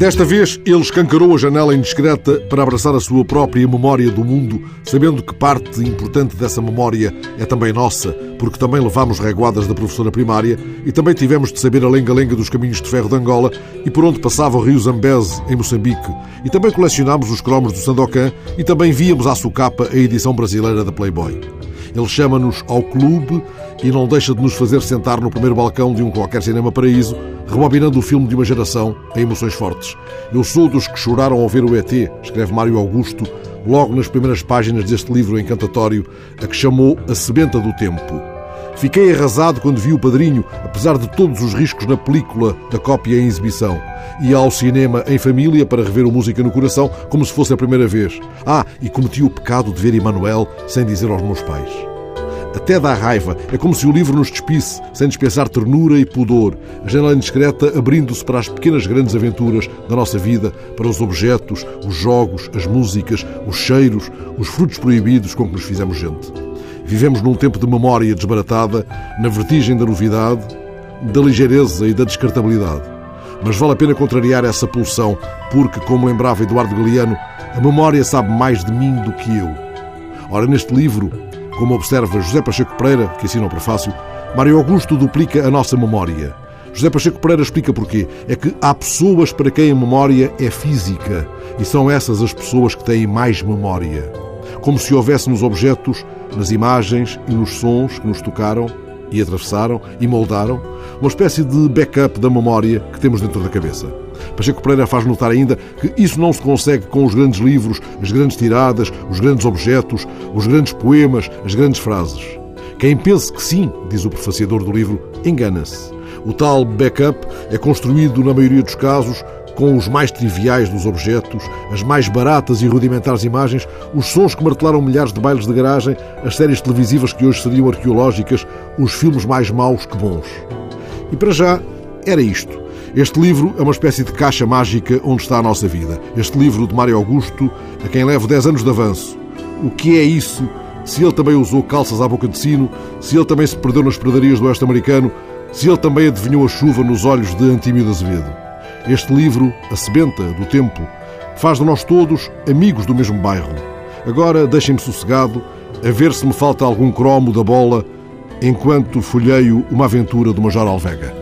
Desta vez, ele escancarou a janela indiscreta para abraçar a sua própria memória do mundo, sabendo que parte importante dessa memória é também nossa, porque também levámos reguadas da professora primária e também tivemos de saber a lenga-lenga dos caminhos de ferro de Angola e por onde passava o rio Zambeze, em Moçambique. E também colecionámos os cromos do Sandokan e também víamos à sucapa a edição brasileira da Playboy. Ele chama-nos ao clube e não deixa de nos fazer sentar no primeiro balcão de um qualquer cinema paraíso, rebobinando o filme de uma geração em emoções fortes. Eu sou dos que choraram ao ver o ET, escreve Mário Augusto, logo nas primeiras páginas deste livro encantatório, a que chamou A Sebenta do Tempo. Fiquei arrasado quando vi o padrinho, apesar de todos os riscos na película da cópia em exibição. Ia ao cinema em família para rever o Música no Coração como se fosse a primeira vez. Ah, e cometi o pecado de ver Emanuel sem dizer aos meus pais. Até dá raiva. É como se o livro nos despisse, sem dispensar ternura e pudor. A janela indiscreta abrindo-se para as pequenas grandes aventuras da nossa vida, para os objetos, os jogos, as músicas, os cheiros, os frutos proibidos com que nos fizemos gente. Vivemos num tempo de memória desbaratada, na vertigem da novidade, da ligeireza e da descartabilidade. Mas vale a pena contrariar essa pulsão, porque, como lembrava Eduardo Galeano, a memória sabe mais de mim do que eu. Ora, neste livro, como observa José Pacheco Pereira, que assina o prefácio, Mário Augusto duplica a nossa memória. José Pacheco Pereira explica porquê. É que há pessoas para quem a memória é física e são essas as pessoas que têm mais memória como se houvesse nos objetos, nas imagens e nos sons que nos tocaram e atravessaram e moldaram, uma espécie de backup da memória que temos dentro da cabeça. Pacheco Pereira faz notar ainda que isso não se consegue com os grandes livros, as grandes tiradas, os grandes objetos, os grandes poemas, as grandes frases. Quem pense que sim, diz o prefaciador do livro, engana-se. O tal backup é construído, na maioria dos casos, com os mais triviais dos objetos, as mais baratas e rudimentares imagens, os sons que martelaram milhares de bailes de garagem, as séries televisivas que hoje seriam arqueológicas, os filmes mais maus que bons. E para já, era isto. Este livro é uma espécie de caixa mágica onde está a nossa vida. Este livro de Mário Augusto, a quem levo 10 anos de avanço. O que é isso? Se ele também usou calças à boca de sino, se ele também se perdeu nas predarias do oeste americano, se ele também adivinhou a chuva nos olhos de Antímio de Azevedo. Este livro, A Sebenta do Tempo, faz de nós todos amigos do mesmo bairro. Agora deixem-me sossegado a ver se me falta algum cromo da bola enquanto folheio uma aventura do Major Alvega.